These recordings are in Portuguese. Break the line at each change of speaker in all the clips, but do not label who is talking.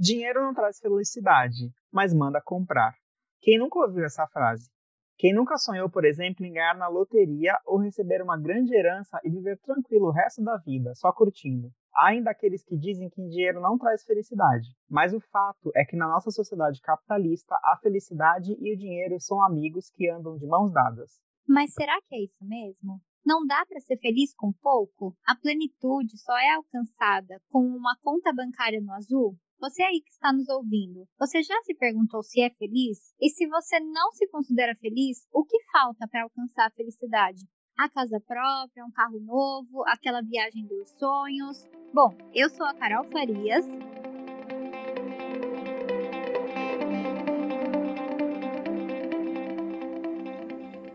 Dinheiro não traz felicidade, mas manda comprar. Quem nunca ouviu essa frase? Quem nunca sonhou, por exemplo, em ganhar na loteria ou receber uma grande herança e viver tranquilo o resto da vida, só curtindo? Há ainda aqueles que dizem que dinheiro não traz felicidade, mas o fato é que na nossa sociedade capitalista, a felicidade e o dinheiro são amigos que andam de mãos dadas.
Mas será que é isso mesmo? Não dá para ser feliz com pouco? A plenitude só é alcançada com uma conta bancária no azul? Você aí que está nos ouvindo, você já se perguntou se é feliz? E se você não se considera feliz, o que falta para alcançar a felicidade? A casa própria, um carro novo, aquela viagem dos sonhos? Bom, eu sou a Carol Farias.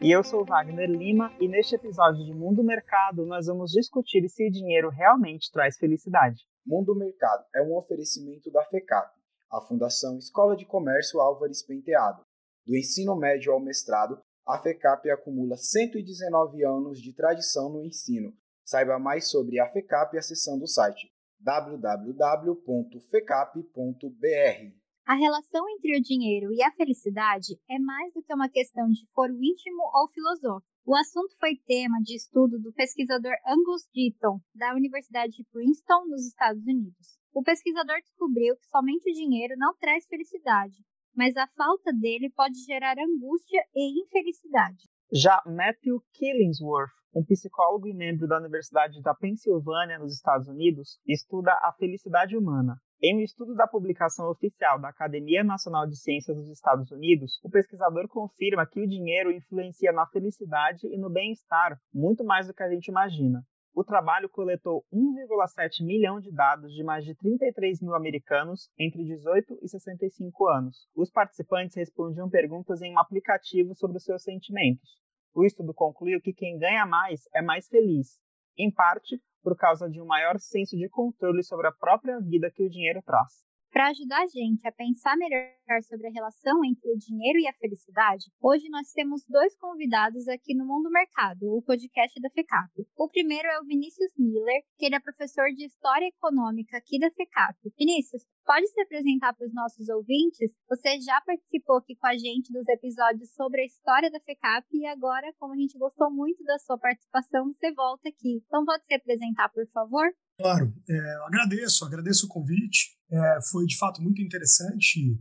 E eu sou Wagner Lima e neste episódio de Mundo Mercado nós vamos discutir se o dinheiro realmente traz felicidade.
Mundo Mercado é um oferecimento da FECAP, a Fundação Escola de Comércio Álvares Penteado. Do ensino médio ao mestrado, a FECAP acumula 119 anos de tradição no ensino. Saiba mais sobre a FECAP acessando o site www.fecap.br.
A relação entre o dinheiro e a felicidade é mais do que uma questão de foro íntimo ou filosófico. O assunto foi tema de estudo do pesquisador Angus Deaton, da Universidade de Princeton, nos Estados Unidos. O pesquisador descobriu que somente o dinheiro não traz felicidade, mas a falta dele pode gerar angústia e infelicidade.
Já Matthew Killingsworth, um psicólogo e membro da Universidade da Pensilvânia, nos Estados Unidos, estuda a felicidade humana. Em um estudo da publicação oficial da Academia Nacional de Ciências dos Estados Unidos, o pesquisador confirma que o dinheiro influencia na felicidade e no bem-estar muito mais do que a gente imagina. O trabalho coletou 1,7 milhão de dados de mais de 33 mil americanos entre 18 e 65 anos. Os participantes respondiam perguntas em um aplicativo sobre os seus sentimentos. O estudo concluiu que quem ganha mais é mais feliz, em parte por causa de um maior senso de controle sobre a própria vida que o dinheiro traz.
Para ajudar a gente a pensar melhor sobre a relação entre o dinheiro e a felicidade, hoje nós temos dois convidados aqui no Mundo Mercado, o podcast da FECAP. O primeiro é o Vinícius Miller, que ele é professor de História Econômica aqui da FECAP. Vinícius, pode se apresentar para os nossos ouvintes? Você já participou aqui com a gente dos episódios sobre a história da FECAP e agora, como a gente gostou muito da sua participação, você volta aqui. Então, pode se apresentar, por favor?
Claro, é, agradeço, agradeço o convite. É, foi de fato muito interessante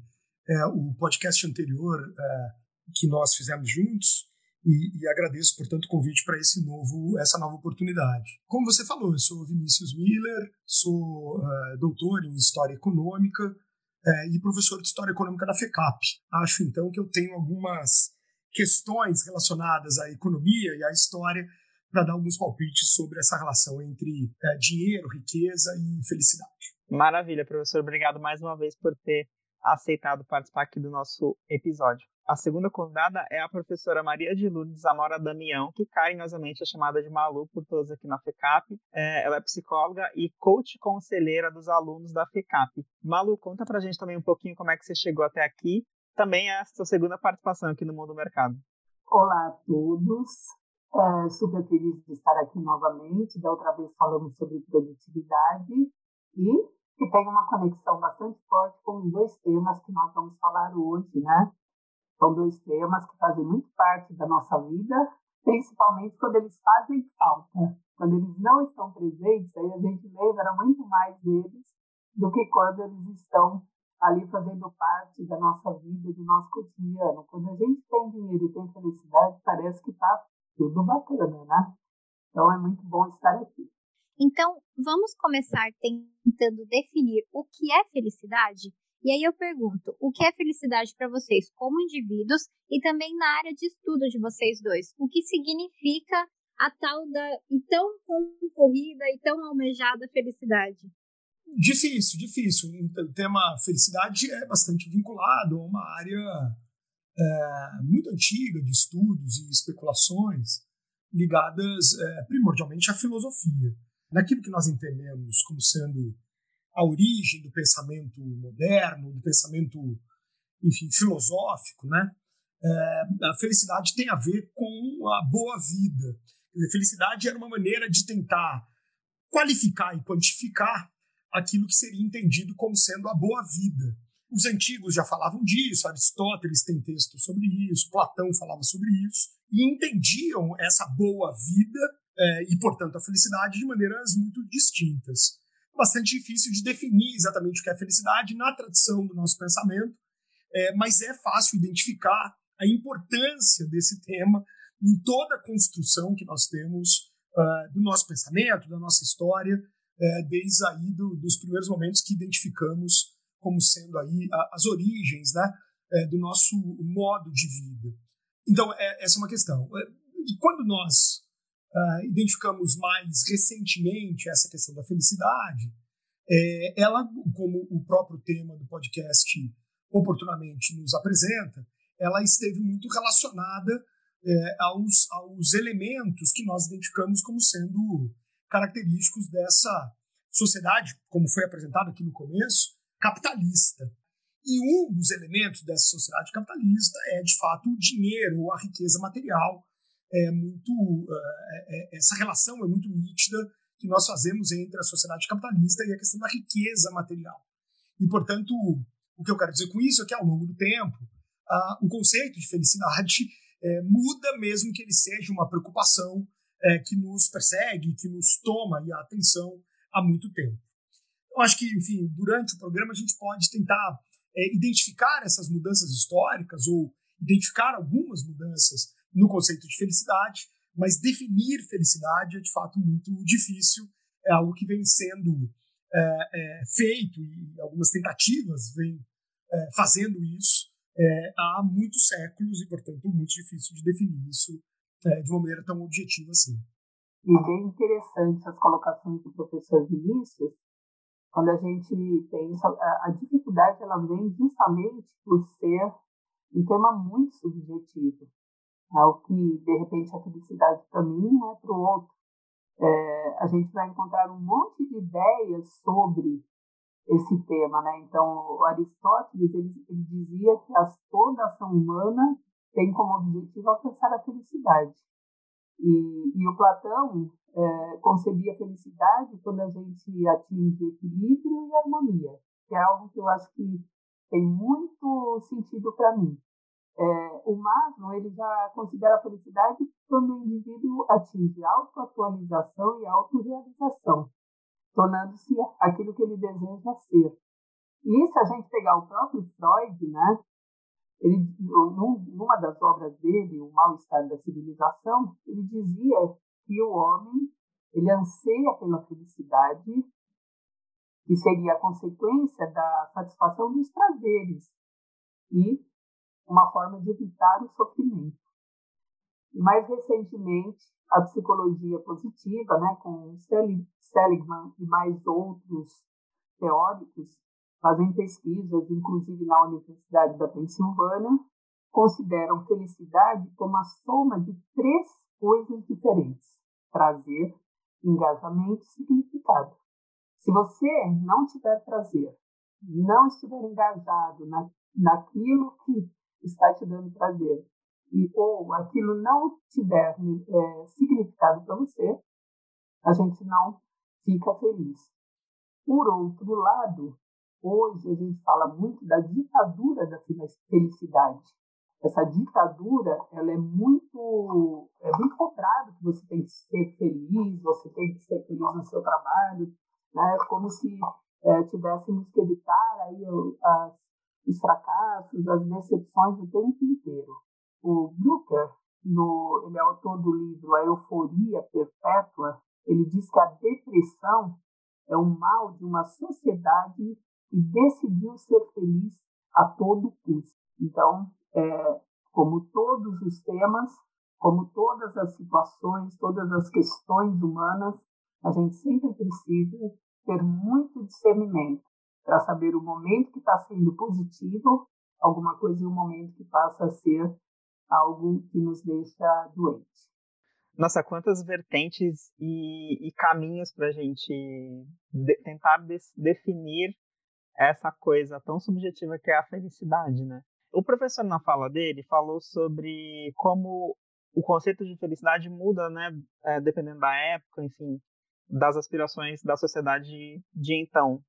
é, o podcast anterior é, que nós fizemos juntos e, e agradeço, portanto, o convite para esse novo, essa nova oportunidade. Como você falou, eu sou Vinícius Miller, sou é, doutor em História Econômica é, e professor de História Econômica da FECAP. Acho, então, que eu tenho algumas questões relacionadas à economia e à história para dar alguns palpites sobre essa relação entre é, dinheiro, riqueza e felicidade.
Maravilha, professor. Obrigado mais uma vez por ter aceitado participar aqui do nosso episódio. A segunda convidada é a professora Maria de Lourdes Amora Damião, que carinhosamente é chamada de Malu por todos aqui na FECAP. É, ela é psicóloga e coach conselheira dos alunos da FECAP. Malu, conta pra gente também um pouquinho como é que você chegou até aqui. Também é a sua segunda participação aqui no Mundo Mercado.
Olá a todos. É, super feliz de estar aqui novamente. Da outra vez falamos sobre produtividade e que tem uma conexão bastante forte com dois temas que nós vamos falar hoje, né? São dois temas que fazem muito parte da nossa vida, principalmente quando eles fazem falta. Quando eles não estão presentes, aí a gente lembra muito mais deles do que quando eles estão ali fazendo parte da nossa vida, do nosso cotidiano. Quando a gente tem dinheiro e tem felicidade, parece que está tudo bacana, né? Então é muito bom estar aqui.
Então, vamos começar tentando definir o que é felicidade? E aí eu pergunto, o que é felicidade para vocês como indivíduos e também na área de estudo de vocês dois? O que significa a tal da e tão concorrida e tão almejada felicidade?
Difícil, difícil. O tema felicidade é bastante vinculado a uma área é, muito antiga de estudos e especulações ligadas é, primordialmente à filosofia. Naquilo que nós entendemos como sendo a origem do pensamento moderno, do pensamento, enfim, filosófico, né? É, a felicidade tem a ver com a boa vida. Felicidade era uma maneira de tentar qualificar e quantificar aquilo que seria entendido como sendo a boa vida. Os antigos já falavam disso, Aristóteles tem texto sobre isso, Platão falava sobre isso, e entendiam essa boa vida é, e, portanto, a felicidade de maneiras muito distintas. Bastante difícil de definir exatamente o que é felicidade na tradição do nosso pensamento, é, mas é fácil identificar a importância desse tema em toda a construção que nós temos uh, do nosso pensamento, da nossa história, uh, desde aí do, dos primeiros momentos que identificamos como sendo aí a, as origens né, uh, do nosso modo de vida. Então, é, essa é uma questão. É, quando nós ah, identificamos mais recentemente essa questão da felicidade, é, ela, como o próprio tema do podcast oportunamente nos apresenta, ela esteve muito relacionada é, aos, aos elementos que nós identificamos como sendo característicos dessa sociedade, como foi apresentado aqui no começo, capitalista. E um dos elementos dessa sociedade capitalista é, de fato, o dinheiro a riqueza material. É muito, é, é, essa relação é muito nítida que nós fazemos entre a sociedade capitalista e a questão da riqueza material. E, portanto, o que eu quero dizer com isso é que, ao longo do tempo, o conceito de felicidade é, muda, mesmo que ele seja uma preocupação é, que nos persegue, que nos toma a atenção há muito tempo. Eu acho que, enfim, durante o programa a gente pode tentar é, identificar essas mudanças históricas ou identificar algumas mudanças no conceito de felicidade, mas definir felicidade é de fato muito difícil, é algo que vem sendo é, é, feito e algumas tentativas vêm é, fazendo isso é, há muitos séculos e, portanto, muito difícil de definir isso é, de uma maneira tão objetiva assim.
E bem interessante as colocações do professor Vinícius, quando a gente pensa, a, dificuldade ela vem justamente por ser um tema muito subjetivo. É o que, de repente, a felicidade para mim não é para o outro. É, a gente vai encontrar um monte de ideias sobre esse tema, né? Então, Aristóteles ele, ele dizia que as, toda ação humana tem como objetivo alcançar a felicidade. E, e o Platão é, concebia a felicidade quando a gente atinge equilíbrio e harmonia, que é algo que eu acho que tem muito sentido para mim. É, o Maslow ele já considera a felicidade quando o indivíduo atinge autoatualização e autorrealização tornando-se aquilo que ele deseja ser. E se a gente pegar o próprio Freud, né, ele, numa das obras dele, O Mal-Estar da Civilização, ele dizia que o homem ele anseia pela felicidade, que seria a consequência da satisfação dos prazeres e uma forma de evitar o sofrimento. E mais recentemente, a psicologia positiva, né, com Seligman e mais outros teóricos, fazem pesquisas, inclusive na Universidade da Pensilvânia, consideram felicidade como a soma de três coisas diferentes: prazer, engajamento e significado. Se você não tiver prazer, não estiver engajado na, naquilo que está te dando prazer, e ou aquilo não tiver é, significado para você, a gente não fica feliz. Por outro lado, hoje a gente fala muito da ditadura da felicidade. Essa ditadura, ela é muito, é muito cobrado que você tem que ser feliz, você tem que ser feliz no seu trabalho, né? Como se é, tivéssemos que evitar aí as, os fracassos, as decepções o tempo inteiro o Brucker, no, ele é autor do livro A Euforia Perpétua, ele diz que a depressão é o mal de uma sociedade que decidiu ser feliz a todo custo. Então, é, como todos os temas, como todas as situações, todas as questões humanas, a gente sempre precisa ter muito discernimento para saber o momento que está sendo positivo, alguma coisa, e o momento que passa a ser algo que nos deixa doente.
Nossa, quantas vertentes e, e caminhos para a gente de, tentar des, definir essa coisa tão subjetiva que é a felicidade, né? O professor, na fala dele, falou sobre como o conceito de felicidade muda, né, é, dependendo da época, enfim. das aspirações da sociedade de então.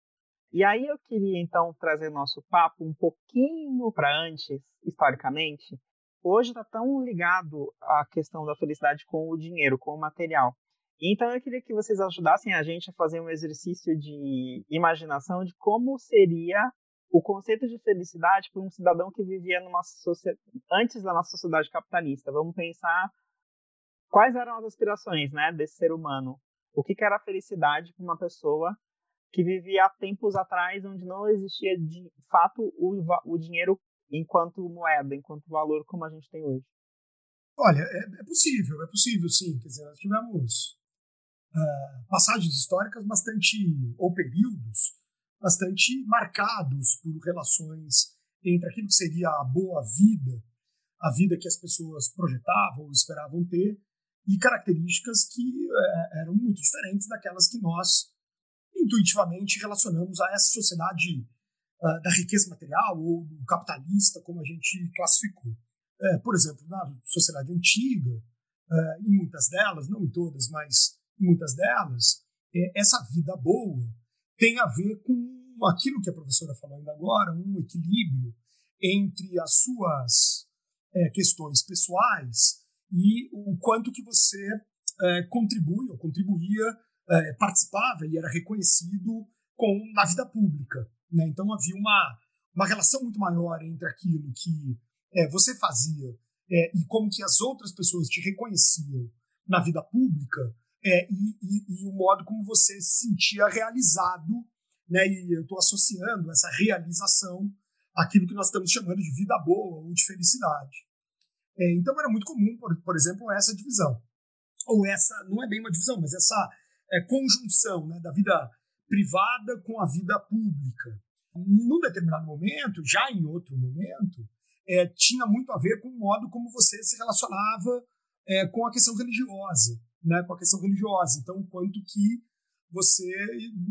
E aí eu queria então trazer nosso papo um pouquinho para antes, historicamente. Hoje está tão ligado à questão da felicidade com o dinheiro, com o material. Então eu queria que vocês ajudassem a gente a fazer um exercício de imaginação de como seria o conceito de felicidade para um cidadão que vivia numa sociedade antes da nossa sociedade capitalista. Vamos pensar quais eram as aspirações, né, desse ser humano. O que, que era felicidade para uma pessoa que vivia há tempos atrás, onde não existia de fato o, o dinheiro enquanto moeda, enquanto valor como a gente tem hoje.
Olha, é, é possível, é possível sim. Quer dizer, nós tivemos uh, passagens históricas bastante, ou períodos, bastante marcados por relações entre aquilo que seria a boa vida, a vida que as pessoas projetavam ou esperavam ter, e características que é, eram muito diferentes daquelas que nós intuitivamente relacionamos a essa sociedade uh, da riqueza material ou do capitalista, como a gente classificou. É, por exemplo, na sociedade antiga, uh, em muitas delas, não em todas, mas em muitas delas, é, essa vida boa tem a ver com aquilo que a professora falou ainda agora, um equilíbrio entre as suas é, questões pessoais e o quanto que você é, contribui ou contribuía, é, participava e era reconhecido com na vida pública. Né? Então havia uma, uma relação muito maior entre aquilo que é, você fazia é, e como que as outras pessoas te reconheciam na vida pública é, e, e, e, o modo como você se sentia realizado, né? E eu estou associando essa realização àquilo que nós estamos chamando de vida boa ou de felicidade. É, então era muito comum, por, por, exemplo, essa divisão ou essa não é bem uma divisão, mas essa é, conjunção né, da vida privada com a vida pública. Num determinado momento, já em outro momento, é, tinha muito a ver com o modo como você se relacionava é, com a questão religiosa né, com a questão religiosa. Então, quanto que você,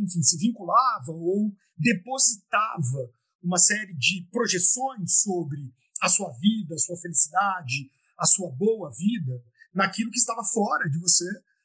enfim, se vinculava ou depositava uma série de projeções sobre a sua vida, a sua felicidade, a sua boa vida, naquilo que estava fora de você,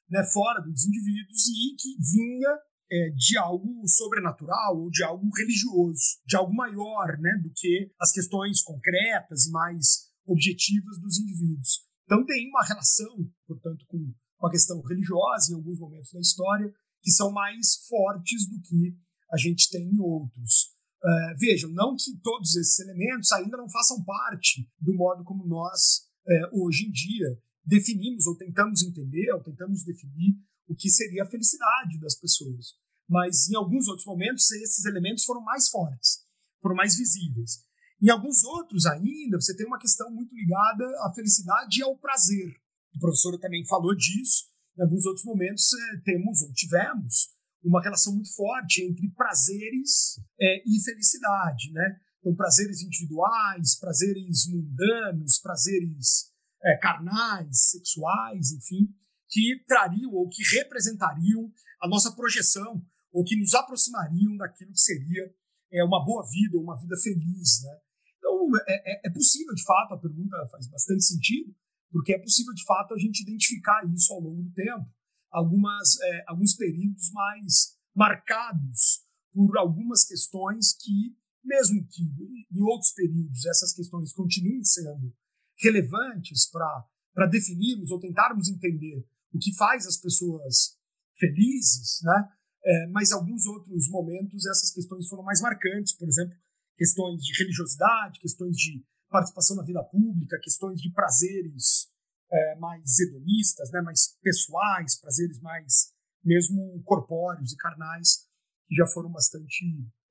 né, fora dos indivíduos e que vinha é, de algo sobrenatural ou de algo religioso, de algo maior né, do que as questões concretas e mais objetivas dos indivíduos. Então tem uma relação, portanto, com com a questão religiosa em alguns momentos da história, que são mais fortes do que a gente tem em outros. Uh, vejam, não que todos esses elementos ainda não façam parte do modo como nós, uh, hoje em dia, definimos ou tentamos entender, ou tentamos definir o que seria a felicidade das pessoas. Mas em alguns outros momentos, esses elementos foram mais fortes, foram mais visíveis. Em alguns outros ainda, você tem uma questão muito ligada à felicidade e ao prazer. A professora também falou disso. Em alguns outros momentos, é, temos ou tivemos uma relação muito forte entre prazeres é, e felicidade, né? Então, prazeres individuais, prazeres mundanos, prazeres é, carnais, sexuais, enfim, que trariam ou que representariam a nossa projeção ou que nos aproximariam daquilo que seria é, uma boa vida, uma vida feliz, né? Então, é, é, é possível, de fato, a pergunta faz bastante sentido, porque é possível, de fato, a gente identificar isso ao longo do tempo, algumas, é, alguns períodos mais marcados por algumas questões que, mesmo que em outros períodos essas questões continuem sendo relevantes para definirmos ou tentarmos entender o que faz as pessoas felizes, né? É, mas alguns outros momentos essas questões foram mais marcantes, por exemplo, questões de religiosidade, questões de participação na vida pública, questões de prazeres é, mais hedonistas, né, mais pessoais, prazeres mais mesmo corpóreos e carnais, que já foram bastante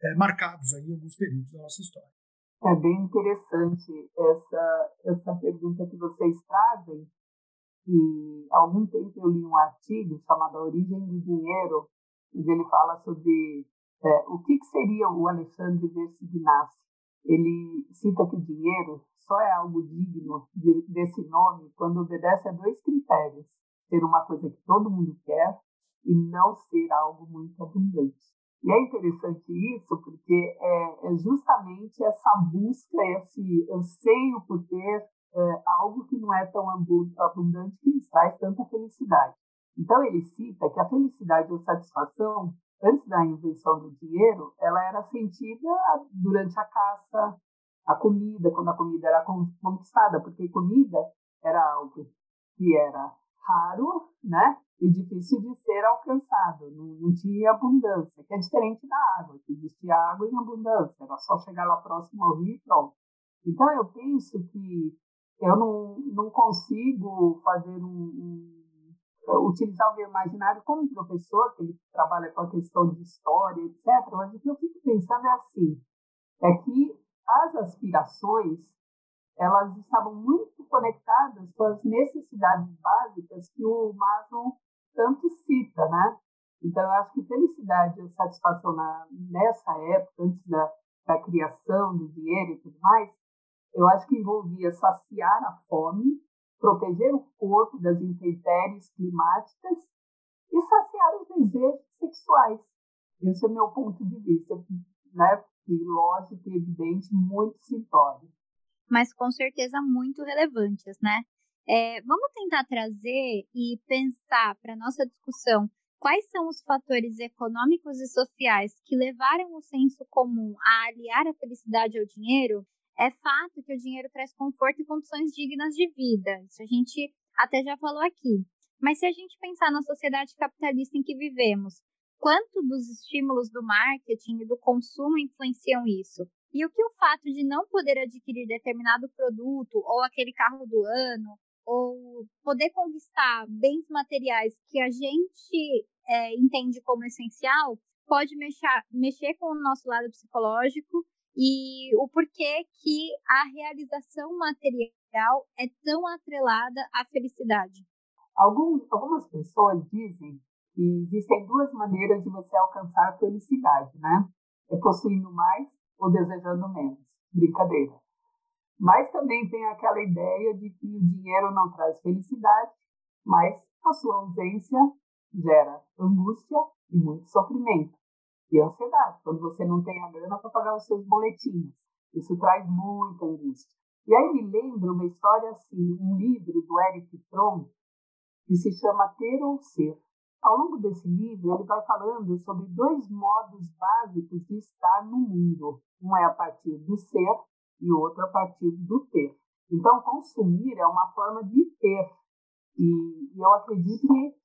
é, marcados aí em alguns períodos da nossa história.
É bem interessante essa, essa pergunta que vocês trazem. E há algum tempo eu li um artigo chamado A Origem do Dinheiro, onde ele fala sobre é, o que, que seria o Alexandre Versignasse ele cita que o dinheiro só é algo digno de, desse nome quando obedece a dois critérios: ser uma coisa que todo mundo quer e não ser algo muito abundante. E é interessante isso porque é, é justamente essa busca, esse anseio por ter é, algo que não é tão abundante que nos traz tanta felicidade. Então ele cita que a felicidade ou satisfação antes da invenção do dinheiro, ela era sentida durante a caça, a comida, quando a comida era conquistada, porque comida era algo que era raro, né? E difícil de ser alcançado, não, não tinha abundância, que é diferente da água, que existia água em abundância, era só chegar lá próximo ao rio e pronto. Então eu penso que eu não, não consigo fazer um, um utilizar o meu imaginário como professor, que ele trabalha com a questão de história, etc. Mas o que eu fico pensando é assim, é que as aspirações elas estavam muito conectadas com as necessidades básicas que o Maslow tanto cita, né? Então, eu acho que felicidade e satisfação na, nessa época, antes da, da criação do dinheiro e tudo mais, eu acho que envolvia saciar a fome, proteger o corpo das intempéries climáticas e saciar os desejos sexuais. Esse é o meu ponto de vista, né? E lógico e evidente, muito simplório.
Mas com certeza muito relevantes, né? É, vamos tentar trazer e pensar para nossa discussão quais são os fatores econômicos e sociais que levaram o senso comum a aliar a felicidade ao dinheiro é fato que o dinheiro traz conforto e condições dignas de vida. Isso a gente até já falou aqui. Mas se a gente pensar na sociedade capitalista em que vivemos, quanto dos estímulos do marketing e do consumo influenciam isso? E o que o fato de não poder adquirir determinado produto ou aquele carro do ano, ou poder conquistar bens materiais que a gente é, entende como essencial, pode mexer, mexer com o nosso lado psicológico e o porquê que a realização material é tão atrelada à felicidade.
Alguns, algumas pessoas dizem que existem duas maneiras de você alcançar felicidade, né? É possuindo mais ou desejando menos. Brincadeira. Mas também tem aquela ideia de que o dinheiro não traz felicidade, mas a sua ausência gera angústia e muito sofrimento e ansiedade, quando você não tem a grana para pagar os seus boletins. Isso traz muita angústia. E aí me lembra uma história assim, um livro do Eric Fromm, que se chama Ter ou Ser. Ao longo desse livro, ele vai falando sobre dois modos básicos de estar no mundo. Um é a partir do ser e outro a partir do ter. Então, consumir é uma forma de ter. E eu acredito que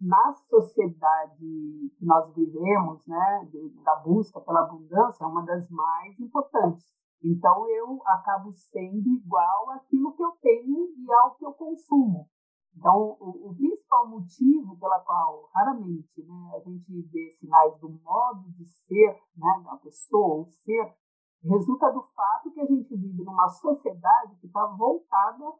na sociedade que nós vivemos, né, da busca pela abundância, é uma das mais importantes. Então, eu acabo sendo igual àquilo que eu tenho e ao que eu consumo. Então, o, o principal motivo pela qual raramente né, a gente vê sinais do modo de ser né, da pessoa, o ser, resulta do fato que a gente vive numa sociedade que está voltada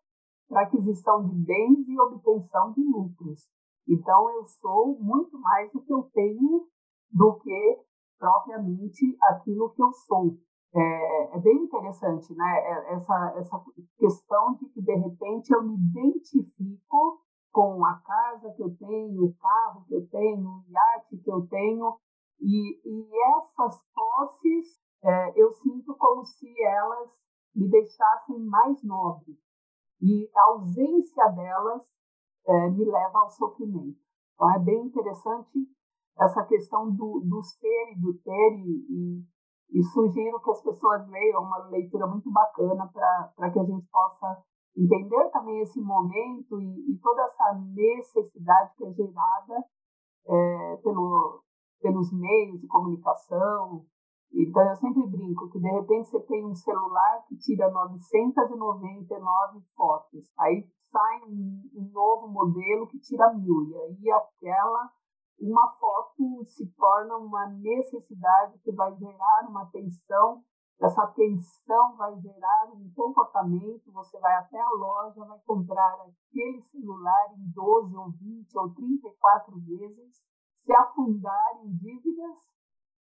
para aquisição de bens e obtenção de lucros. Então, eu sou muito mais do que eu tenho do que propriamente aquilo que eu sou. É, é, bem interessante, né? É, essa, essa questão de que, de repente, eu me identifico com a casa que eu tenho, o carro que eu tenho, o iate que eu tenho, e, e essas posses é, eu sinto como se elas me deixassem mais nobre. E a ausência delas é, me leva ao sofrimento. Então, é bem interessante essa questão do, do ser e do ter, e, e, e sugiro que as pessoas leiam uma leitura muito bacana para que a gente possa entender também esse momento e, e toda essa necessidade que é gerada é, pelo, pelos meios de comunicação. Então, eu sempre brinco que, de repente, você tem um celular que tira 999 fotos. Aí sai um, novo modelo que tira mil. E aí aquela, uma foto se torna uma necessidade que vai gerar uma tensão. Essa tensão vai gerar um comportamento. Você vai até a loja, vai comprar aquele celular em 12 ou 20 ou 34 vezes, se afundar em dívidas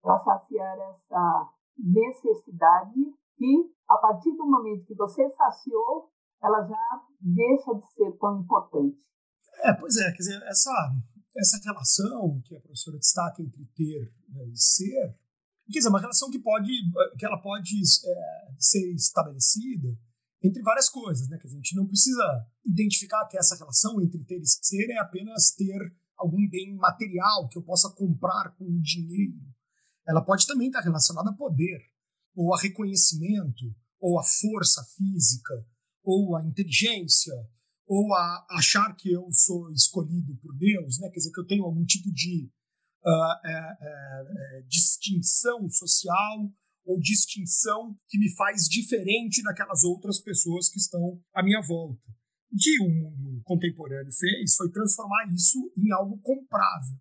para saciar essa necessidade e a partir do momento que você saciou, ela já deixa de ser tão importante.
É, pois é, quer dizer, essa, essa relação que a professora destaca entre ter né, e ser, quer dizer, uma relação que pode, que ela pode é, ser estabelecida entre várias coisas, né? Que a gente não precisa identificar que essa relação entre ter e ser é apenas ter algum bem material que eu possa comprar com dinheiro. Ela pode também estar relacionada a poder, ou a reconhecimento, ou a força física, ou a inteligência, ou a achar que eu sou escolhido por Deus, né? Quer dizer que eu tenho algum tipo de uh, é, é, distinção social ou distinção que me faz diferente daquelas outras pessoas que estão à minha volta. O que o mundo contemporâneo fez foi transformar isso em algo comprável.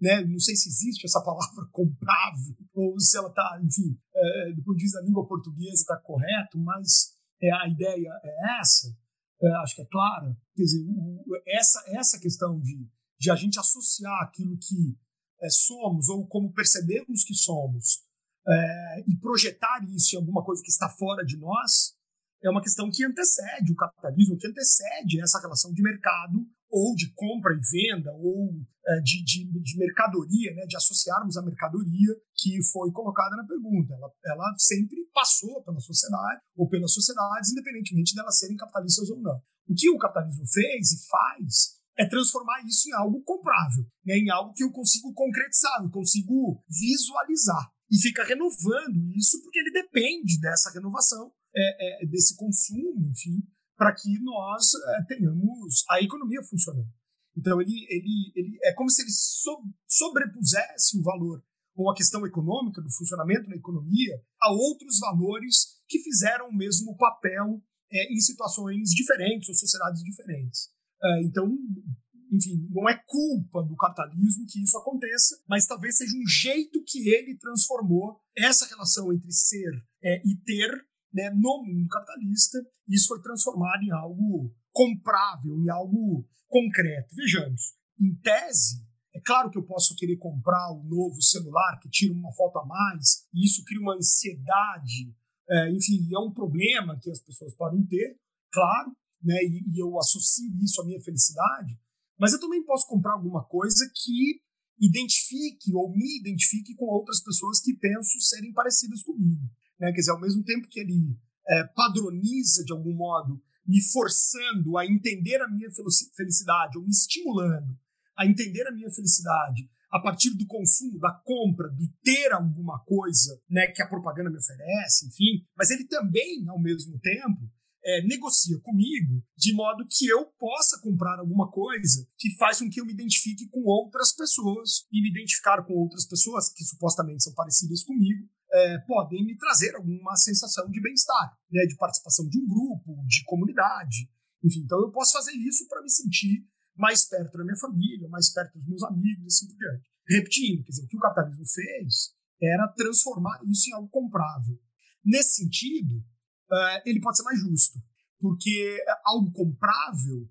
Né? Não sei se existe essa palavra comprável, ou se ela está, enfim, é, do ponto de vista da língua portuguesa está correto, mas é, a ideia é essa, é, acho que é clara. Quer dizer, o, essa, essa questão de, de a gente associar aquilo que é, somos ou como percebemos que somos é, e projetar isso em alguma coisa que está fora de nós é uma questão que antecede o capitalismo, que antecede essa relação de mercado ou de compra e venda ou é, de, de, de, mercadoria, né, de associarmos a mercadoria que foi colocada na pergunta. Ela, ela sempre passou pela sociedade ou pelas sociedades, independentemente delas serem capitalistas ou não. O que o capitalismo fez e faz é transformar isso em algo comprável, né, em algo que eu consigo concretizar, eu consigo visualizar e fica renovando isso porque ele depende dessa renovação, é, é, desse consumo, enfim, para que nós é, tenhamos a economia funcionando. Então ele, ele, ele é como se ele so, sobrepusesse o valor ou a questão econômica do funcionamento da economia a outros valores que fizeram o mesmo papel é, em situações diferentes ou sociedades diferentes. É, então enfim, não é culpa do capitalismo que isso aconteça, mas talvez seja um jeito que ele transformou essa relação entre ser é, e ter né, no mundo capitalista. Isso foi transformado em algo comprável, em algo concreto. Vejamos, em tese, é claro que eu posso querer comprar o um novo celular que tira uma foto a mais, e isso cria uma ansiedade, é, enfim, é um problema que as pessoas podem ter, claro, né, e, e eu associo isso à minha felicidade, mas eu também posso comprar alguma coisa que identifique ou me identifique com outras pessoas que penso serem parecidas comigo. Né? Quer dizer, ao mesmo tempo que ele é, padroniza de algum modo, me forçando a entender a minha felicidade, ou me estimulando a entender a minha felicidade a partir do consumo, da compra, de ter alguma coisa né, que a propaganda me oferece, enfim, mas ele também, ao mesmo tempo, é, negocia comigo de modo que eu possa comprar alguma coisa que faz com que eu me identifique com outras pessoas e me identificar com outras pessoas que supostamente são parecidas comigo é, podem me trazer alguma sensação de bem-estar, né, de participação de um grupo, de comunidade, enfim. Então eu posso fazer isso para me sentir mais perto da minha família, mais perto dos meus amigos, assim por diante. Repetindo, quer dizer, o que o capitalismo fez era transformar isso em algo comprável. Nesse sentido, uh, ele pode ser mais justo, porque algo comprável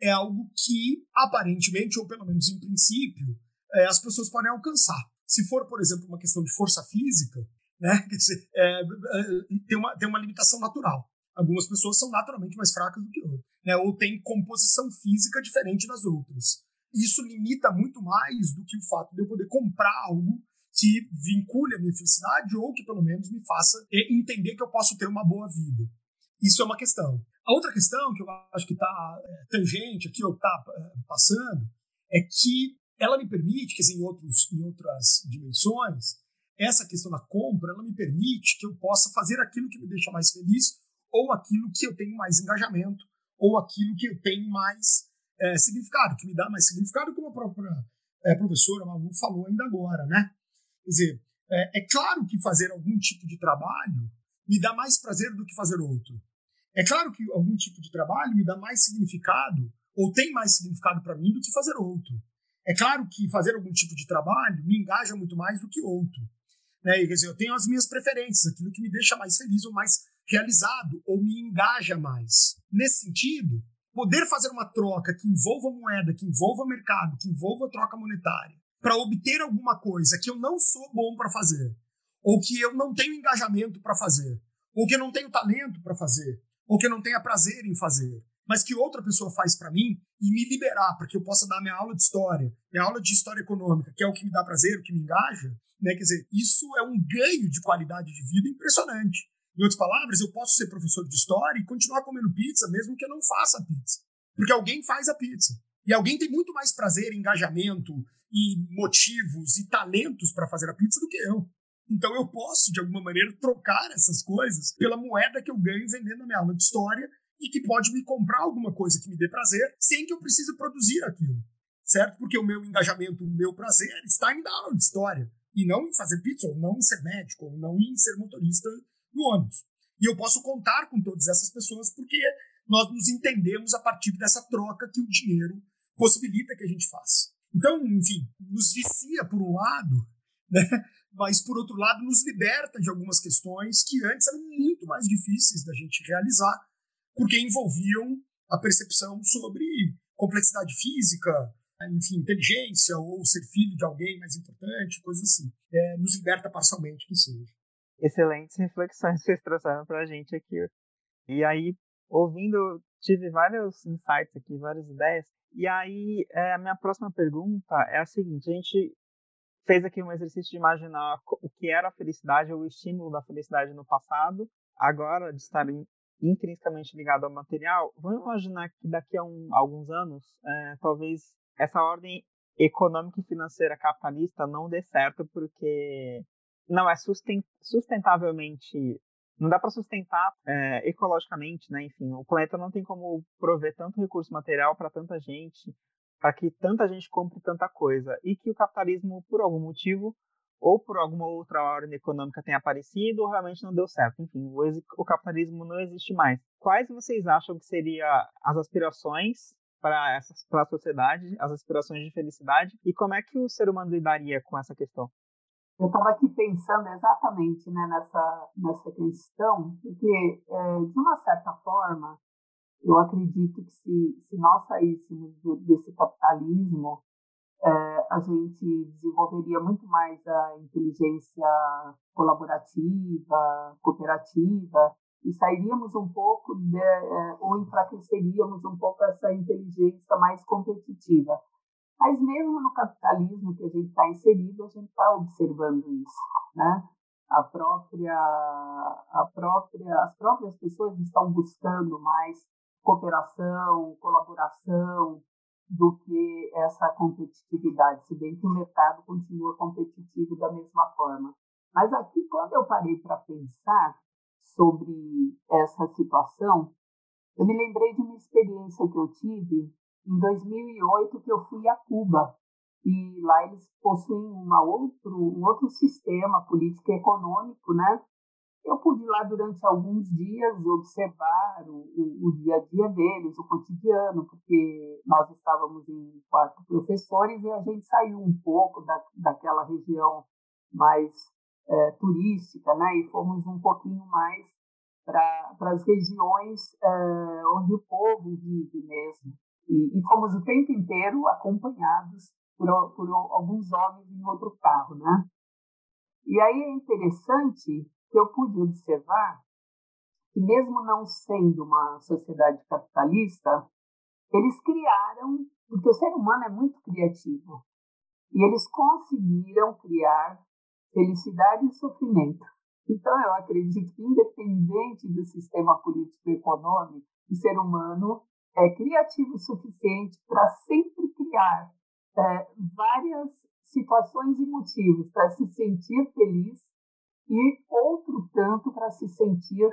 é algo que, aparentemente, ou pelo menos em princípio, é, as pessoas podem alcançar. Se for, por exemplo, uma questão de força física, né, dizer, é, é, tem, uma, tem uma limitação natural. Algumas pessoas são naturalmente mais fracas do que outras, né, ou têm composição física diferente das outras. Isso limita muito mais do que o fato de eu poder comprar algo que vincule a minha felicidade ou que pelo menos me faça entender que eu posso ter uma boa vida. Isso é uma questão. A outra questão que eu acho que está é, tangente aqui ou está é, passando é que ela me permite, quer dizer, em, outros, em outras dimensões, essa questão da compra, ela me permite que eu possa fazer aquilo que me deixa mais feliz ou aquilo que eu tenho mais engajamento ou aquilo que eu tenho mais é, significado, que me dá mais significado, como a própria é, professora Malu falou ainda agora, né? Quer dizer, é, é claro que fazer algum tipo de trabalho me dá mais prazer do que fazer outro. É claro que algum tipo de trabalho me dá mais significado ou tem mais significado para mim do que fazer outro. É claro que fazer algum tipo de trabalho me engaja muito mais do que outro. Né? Quer dizer, eu tenho as minhas preferências, aquilo que me deixa mais feliz ou mais realizado ou me engaja mais. Nesse sentido, poder fazer uma troca que envolva moeda, que envolva mercado, que envolva troca monetária, para obter alguma coisa que eu não sou bom para fazer, ou que eu não tenho engajamento para fazer, ou que eu não tenho talento para fazer, ou que eu não tenha prazer em fazer, mas que outra pessoa faz para mim e me liberar para que eu possa dar minha aula de história, minha aula de história econômica, que é o que me dá prazer, o que me engaja, né? Quer dizer, isso é um ganho de qualidade de vida impressionante. Em outras palavras, eu posso ser professor de história e continuar comendo pizza mesmo que eu não faça pizza. Porque alguém faz a pizza. E alguém tem muito mais prazer, engajamento e motivos e talentos para fazer a pizza do que eu. Então eu posso, de alguma maneira, trocar essas coisas pela moeda que eu ganho vendendo a minha aula de história e que pode me comprar alguma coisa que me dê prazer sem que eu precise produzir aquilo. Certo? Porque o meu engajamento, o meu prazer está em dar aula de história e não em fazer pizza, ou não em ser médico, ou não em ser motorista do ônibus. E eu posso contar com todas essas pessoas porque nós nos entendemos a partir dessa troca que o dinheiro possibilita que a gente faça. Então, enfim, nos vicia por um lado, né? mas por outro lado nos liberta de algumas questões que antes eram muito mais difíceis da gente realizar, porque envolviam a percepção sobre complexidade física, enfim, inteligência ou ser filho de alguém mais importante, coisas assim. É, nos liberta parcialmente que seja.
Excelentes reflexões que vocês trouxeram para a gente aqui. E aí, ouvindo, tive vários insights aqui, várias ideias. E aí, é, a minha próxima pergunta é a seguinte: a gente fez aqui um exercício de imaginar o que era a felicidade ou o estímulo da felicidade no passado, agora de estar intrinsecamente ligado ao material. Vamos imaginar que daqui a um, alguns anos, é, talvez essa ordem econômica e financeira capitalista não dê certo porque não é sustentavelmente não dá para sustentar é, ecologicamente, né? Enfim, o planeta não tem como prover tanto recurso material para tanta gente, para que tanta gente compre tanta coisa e que o capitalismo, por algum motivo ou por alguma outra ordem econômica tenha aparecido ou realmente não deu certo. Enfim, o, capitalismo não existe mais. Quais vocês acham que seriam as aspirações para para a sociedade, as aspirações de felicidade e como é que o ser humano lidaria com essa questão?
Eu estava aqui pensando exatamente né, nessa, nessa questão, porque, é, de uma certa forma, eu acredito que se, se nós saíssemos desse capitalismo, é, a gente desenvolveria muito mais a inteligência colaborativa, cooperativa, e sairíamos um pouco, de, é, ou enfraqueceríamos um pouco essa inteligência mais competitiva. Mas mesmo no capitalismo que a gente está inserido, a gente está observando isso, né? A própria, a própria, as próprias pessoas estão buscando mais cooperação, colaboração, do que essa competitividade, se bem que o mercado continua competitivo da mesma forma. Mas aqui, quando eu parei para pensar sobre essa situação, eu me lembrei de uma experiência que eu tive em 2008, que eu fui a Cuba. E lá eles possuem uma outro, um outro sistema político e econômico, né? Eu pude lá durante alguns dias observar o, o, o, dia a dia deles, o cotidiano, porque nós estávamos em quatro professores e a gente saiu um pouco da, daquela região mais é, turística, né? E fomos um pouquinho mais para as regiões é, onde o povo vive mesmo. E, e, fomos o tempo inteiro acompanhados por, por alguns homens em outro carro, né? E aí é interessante que eu pude observar que, mesmo não sendo uma sociedade capitalista, eles criaram, porque o ser humano é muito criativo, e eles conseguiram criar felicidade e sofrimento. Então, eu acredito que, independente do sistema político e econômico, o ser humano é criativo o suficiente para sempre criar é, várias situações e motivos para se sentir feliz e outro tanto para se sentir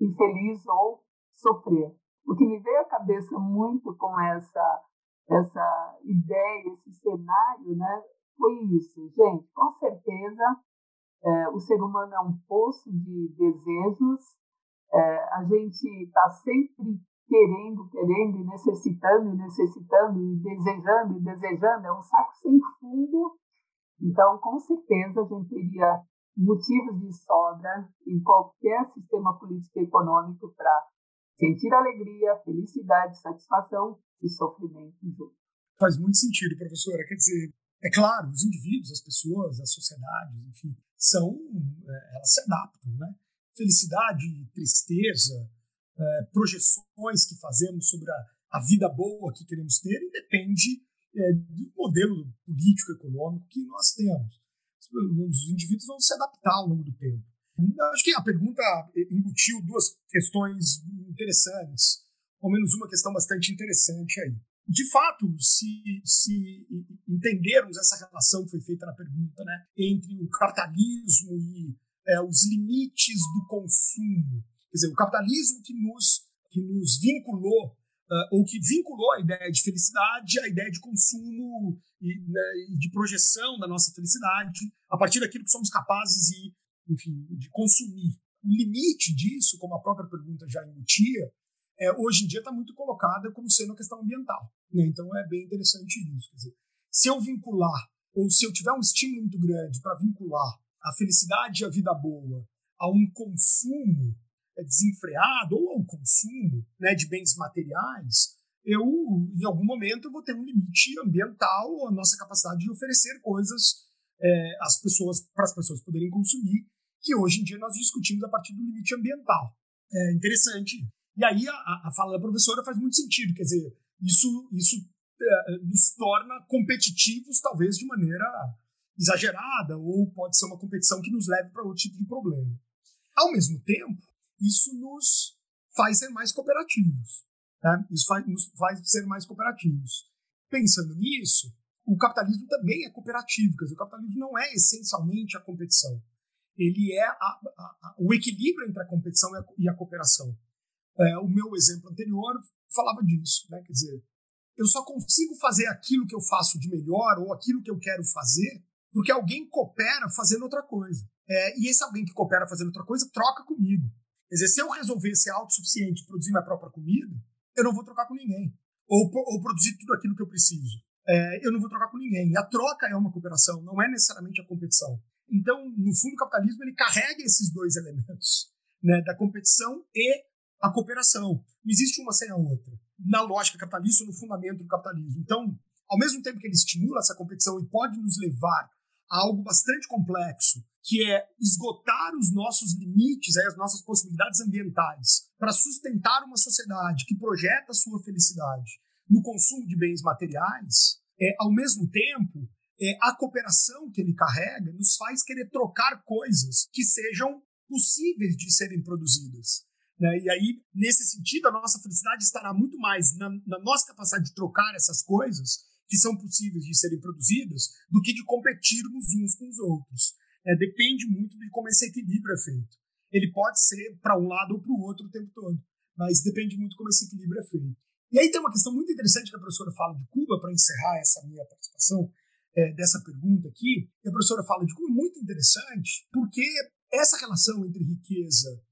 infeliz ou sofrer. O que me veio à cabeça muito com essa essa ideia, esse cenário, né, foi isso, gente. Com certeza, é, o ser humano é um poço de desejos. É, a gente está sempre querendo, querendo e necessitando, e necessitando e desejando e desejando. É um saco sem fundo. Então, com certeza, a gente teria motivos de sobra em qualquer sistema político e econômico para sentir alegria, felicidade, satisfação e sofrimento junto.
Faz muito sentido, professora. Quer dizer, é claro, os indivíduos, as pessoas, as sociedades, enfim, são, é, elas se adaptam, né? Felicidade, tristeza, é, projeções que fazemos sobre a, a, vida boa que queremos ter, depende é, do modelo político econômico que nós temos os indivíduos vão se adaptar ao longo do tempo. Acho que a pergunta embutiu duas questões interessantes, ao menos uma questão bastante interessante aí. De fato, se, se entendermos essa relação que foi feita na pergunta, né, entre o capitalismo e é, os limites do consumo, quer dizer, o capitalismo que nos, que nos vinculou uh, ou que vinculou a ideia de felicidade à ideia de consumo e, né, de projeção da nossa felicidade a partir daquilo que somos capazes de, enfim, de consumir. O limite disso, como a própria pergunta já embutia, é, hoje em dia está muito colocada como sendo a questão ambiental. Né? Então é bem interessante isso. Dizer, se eu vincular, ou se eu tiver um estímulo muito grande para vincular a felicidade e a vida boa a um consumo desenfreado ou ao consumo né, de bens materiais, eu, em algum momento, vou ter um limite ambiental, a nossa capacidade de oferecer coisas é, às pessoas, para as pessoas poderem consumir, que hoje em dia nós discutimos a partir do limite ambiental. É interessante. E aí a, a fala da professora faz muito sentido, quer dizer, isso, isso é, nos torna competitivos, talvez de maneira exagerada, ou pode ser uma competição que nos leve para outro tipo de problema. Ao mesmo tempo, isso nos faz ser mais cooperativos. Né? Isso faz, nos faz ser mais cooperativos. Pensando nisso, o capitalismo também é cooperativo. Quer dizer, o capitalismo não é essencialmente a competição. Ele é a, a, a, o equilíbrio entre a competição e a, e cooperação. É, o meu exemplo anterior falava disso. Né? Quer dizer, eu só consigo fazer aquilo que eu faço de melhor ou aquilo que eu quero fazer porque alguém coopera fazendo outra coisa. É, e esse alguém que coopera fazendo outra coisa troca comigo. Quer dizer, se eu resolver ser autossuficiente e produzir minha própria comida, eu não vou trocar com ninguém. Ou, ou produzir tudo aquilo que eu preciso. É, eu não vou trocar com ninguém. E a troca é uma cooperação, não é necessariamente a competição. Então, no fundo, o capitalismo ele carrega esses dois elementos, né, da competição e a cooperação. Não existe uma sem a outra. Na lógica capitalista, no fundamento do capitalismo. Então, ao mesmo tempo que ele estimula essa competição e pode nos levar algo bastante complexo, que é esgotar os nossos limites, as nossas possibilidades ambientais, para sustentar uma sociedade que projeta sua felicidade no consumo de bens materiais, é, ao mesmo tempo, é, a cooperação que ele carrega nos faz querer trocar coisas que sejam possíveis de serem produzidas. Né? E aí, nesse sentido, a nossa felicidade estará muito mais na, na nossa capacidade de trocar essas coisas que são possíveis de serem produzidas do que de competirmos uns com os outros. É, depende muito de como esse equilíbrio é feito. Ele pode ser para um lado ou para o outro o tempo todo, mas depende muito como esse equilíbrio é feito. E aí tem uma questão muito interessante que a professora fala de Cuba, para encerrar essa minha participação é, dessa pergunta aqui. a professora fala de Cuba muito interessante, porque essa relação entre riqueza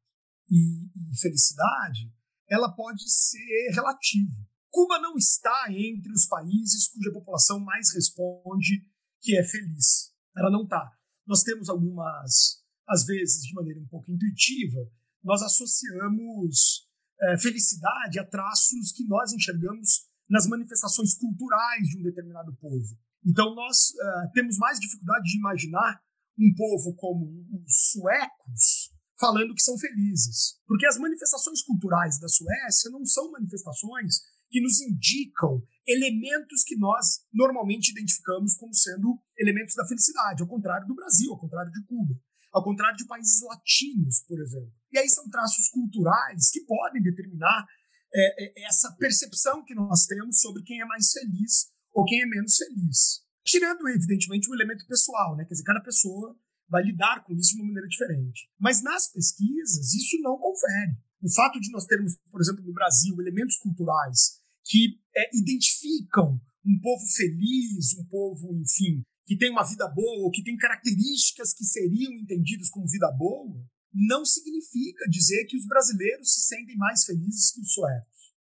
e, e felicidade ela pode ser relativa. Cuba não está entre os países cuja população mais responde que é feliz. Ela não está nós temos algumas, às vezes, de maneira um pouco intuitiva, nós associamos é, felicidade a traços que nós enxergamos nas manifestações culturais de um determinado povo. Então, nós é, temos mais dificuldade de imaginar um povo como os suecos falando que são felizes. Porque as manifestações culturais da Suécia não são manifestações que nos indicam elementos que nós normalmente identificamos como sendo elementos da felicidade, ao contrário do Brasil, ao contrário de Cuba, ao contrário de países latinos, por exemplo. E aí são traços culturais que podem determinar é, é, essa percepção que nós temos sobre quem é mais feliz ou quem é menos feliz. Tirando, evidentemente, o elemento pessoal, né? quer dizer, cada pessoa vai lidar com isso de uma maneira diferente. Mas nas pesquisas, isso não confere. O fato de nós termos, por exemplo, no Brasil, elementos culturais que é, identificam um povo feliz, um povo, enfim, que tem uma vida boa, ou que tem características que seriam entendidas como vida boa, não significa dizer que os brasileiros se sentem mais felizes que os suecos,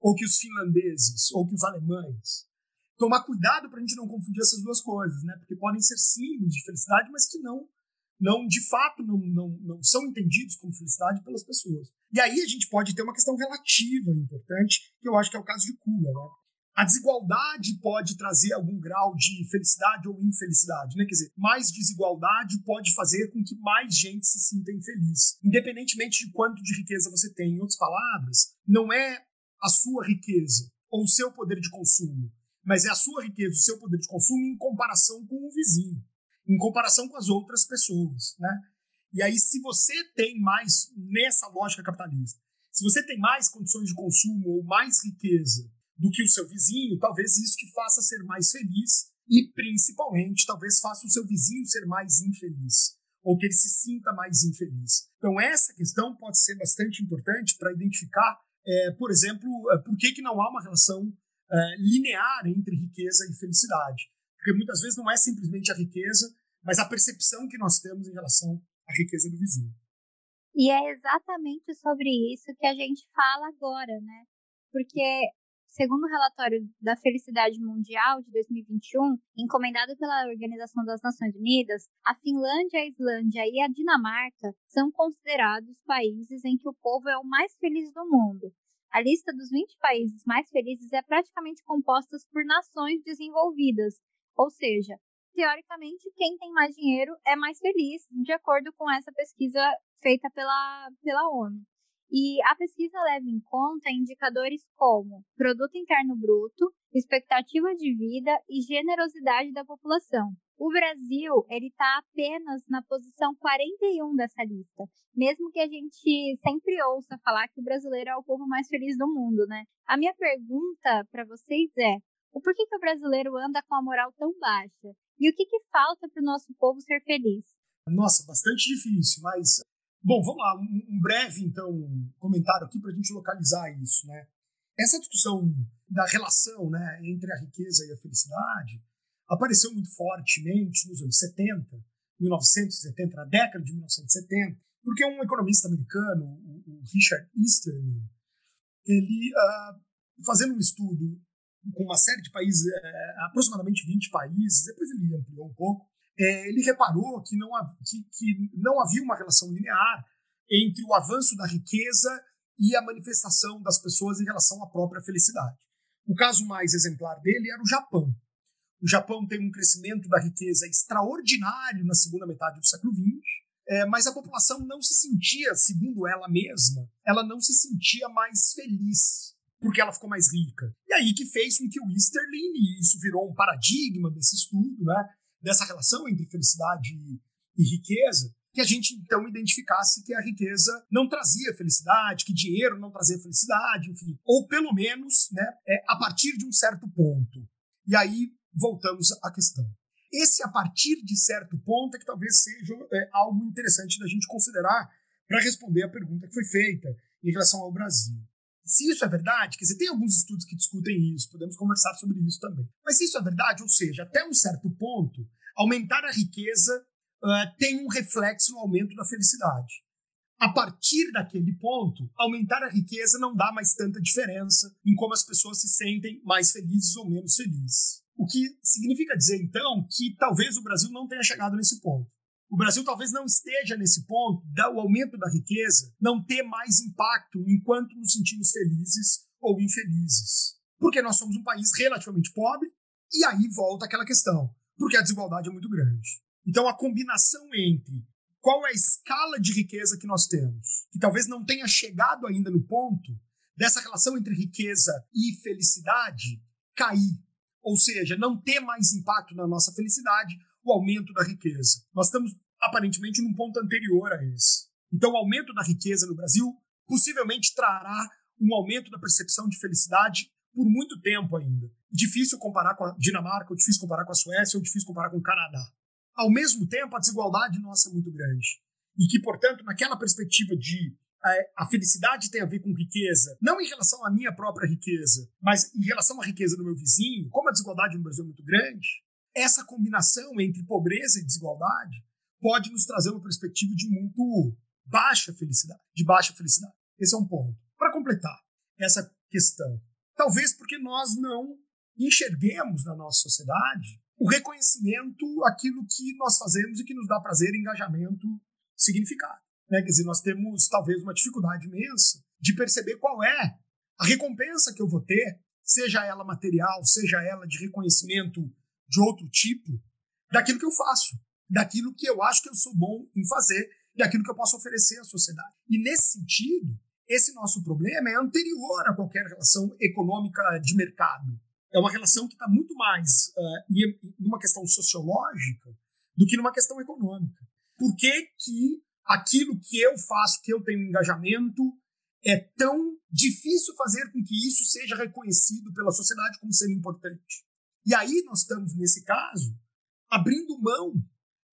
ou que os finlandeses, ou que os alemães. Tomar cuidado para a gente não confundir essas duas coisas, né? Porque podem ser símbolos de felicidade, mas que não não de fato não, não, não são entendidos como felicidade pelas pessoas. E aí a gente pode ter uma questão relativa importante, que eu acho que é o caso de Cuba. Né? A desigualdade pode trazer algum grau de felicidade ou infelicidade, né? Quer dizer, mais desigualdade pode fazer com que mais gente se sinta infeliz, independentemente de quanto de riqueza você tem. Em outras palavras, não é a sua riqueza ou o seu poder de consumo, mas é a sua riqueza, o seu poder de consumo em comparação com o vizinho em comparação com as outras pessoas, né? E aí, se você tem mais, nessa lógica capitalista, se você tem mais condições de consumo ou mais riqueza do que o seu vizinho, talvez isso te faça ser mais feliz e, principalmente, talvez faça o seu vizinho ser mais infeliz ou que ele se sinta mais infeliz. Então, essa questão pode ser bastante importante para identificar, é, por exemplo, é, por que, que não há uma relação é, linear entre riqueza e felicidade. Porque muitas vezes não é simplesmente a riqueza, mas a percepção que nós temos em relação à riqueza do vizinho.
E é exatamente sobre isso que a gente fala agora, né? Porque Segundo o relatório da Felicidade Mundial de 2021, encomendado pela Organização das Nações Unidas, a Finlândia, a Islândia e a Dinamarca são considerados países em que o povo é o mais feliz do mundo. A lista dos 20 países mais felizes é praticamente composta por nações desenvolvidas, ou seja, teoricamente, quem tem mais dinheiro é mais feliz, de acordo com essa pesquisa feita pela, pela ONU. E a pesquisa leva em conta indicadores como produto interno bruto, expectativa de vida e generosidade da população. O Brasil, ele está apenas na posição 41 dessa lista, mesmo que a gente sempre ouça falar que o brasileiro é o povo mais feliz do mundo, né? A minha pergunta para vocês é: o porquê que o brasileiro anda com a moral tão baixa? E o que, que falta para o nosso povo ser feliz?
Nossa, bastante difícil, mas Bom, vamos lá, um, breve, então, comentário aqui para a gente localizar isso, né? Essa discussão da relação né, entre a riqueza e a felicidade apareceu muito fortemente nos anos 70, 1970, na década de 1970, porque um economista americano, o, Richard Easterling, ele, uh, fazendo um estudo com uma série de países, uh, aproximadamente 20 países, depois ele ampliou um pouco, é, ele reparou que não, que, que não havia uma relação linear entre o avanço da riqueza e a manifestação das pessoas em relação à própria felicidade. O caso mais exemplar dele era o Japão. O Japão tem um crescimento da riqueza extraordinário na segunda metade do século XX, é, mas a população não se sentia, segundo ela mesma, ela não se sentia mais feliz porque ela ficou mais rica. E aí que fez com que o Easterlin, e isso virou um paradigma desse estudo, né, dessa relação entre felicidade e, e riqueza, que a gente então identificasse que a riqueza não trazia felicidade, que dinheiro não trazia felicidade, enfim, ou pelo menos, né, é, a partir de um certo ponto. E aí voltamos à questão. Esse a partir de certo ponto é que talvez seja é, algo interessante da gente considerar para responder a pergunta que foi feita em relação ao Brasil. Se isso é verdade, quer dizer, tem alguns estudos que discutem isso, podemos conversar sobre isso também. Mas se isso é verdade, ou seja, até um certo ponto, aumentar a riqueza uh, tem um reflexo no aumento da felicidade. A partir daquele ponto, aumentar a riqueza não dá mais tanta diferença em como as pessoas se sentem mais felizes ou menos felizes. O que significa dizer, então, que talvez o Brasil não tenha chegado nesse ponto. O Brasil talvez não esteja nesse ponto do aumento da riqueza não ter mais impacto enquanto nos sentimos felizes ou infelizes. Porque nós somos um país relativamente pobre, e aí volta aquela questão, porque a desigualdade é muito grande. Então a combinação entre qual é a escala de riqueza que nós temos, que talvez não tenha chegado ainda no ponto dessa relação entre riqueza e felicidade cair, ou seja, não ter mais impacto na nossa felicidade, o aumento da riqueza. Nós estamos aparentemente num ponto anterior a esse. Então, o aumento da riqueza no Brasil possivelmente trará um aumento da percepção de felicidade por muito tempo ainda. Difícil comparar com a Dinamarca, ou difícil comparar com a Suécia, ou difícil comparar com o Canadá. Ao mesmo tempo, a desigualdade nossa é muito grande. E que, portanto, naquela perspectiva de é, a felicidade tem a ver com riqueza, não em relação à minha própria riqueza, mas em relação à riqueza do meu vizinho, como a desigualdade no Brasil é muito grande, essa combinação entre pobreza e desigualdade pode nos trazer uma perspectiva de muito baixa felicidade, de baixa felicidade. Esse é um ponto. Para completar essa questão, talvez porque nós não enxerguemos na nossa sociedade o reconhecimento aquilo que nós fazemos e que nos dá prazer, engajamento, significado. Né? Quer dizer, nós temos talvez uma dificuldade imensa de perceber qual é a recompensa que eu vou ter, seja ela material, seja ela de reconhecimento de outro tipo, daquilo que eu faço daquilo que eu acho que eu sou bom em fazer, daquilo que eu posso oferecer à sociedade. E nesse sentido, esse nosso problema é anterior a qualquer relação econômica de mercado. É uma relação que está muito mais uh, numa questão sociológica do que numa questão econômica. Por que, que aquilo que eu faço, que eu tenho engajamento, é tão difícil fazer com que isso seja reconhecido pela sociedade como sendo importante. E aí nós estamos, nesse caso, abrindo mão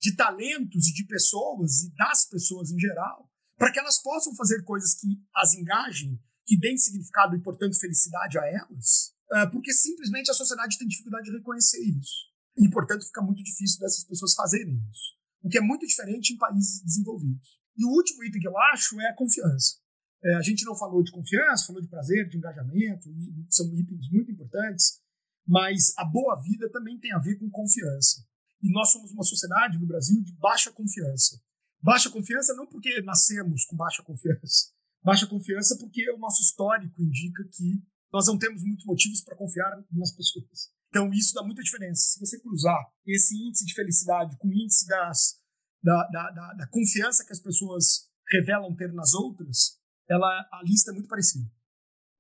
de talentos e de pessoas e das pessoas em geral, para que elas possam fazer coisas que as engajem, que deem significado e, portanto, felicidade a elas, ah, porque simplesmente a sociedade tem dificuldade de reconhecer isso. E, portanto, fica muito difícil dessas pessoas fazerem isso. O que é muito diferente em países desenvolvidos. E o último item que eu acho é a confiança. É, a gente não falou de confiança, falou de prazer, de engajamento, são itens muito importantes, mas a boa vida também tem a ver com confiança. E nós somos uma sociedade no Brasil de baixa confiança. Baixa confiança não porque nascemos com baixa confiança. Baixa confiança porque o nosso histórico indica que nós não temos muitos motivos para confiar nas pessoas. Então, isso dá muita diferença. Se você cruzar esse índice de felicidade com o índice das, da, da, da, da confiança que as pessoas revelam ter nas outras, ela, a lista é muito parecida.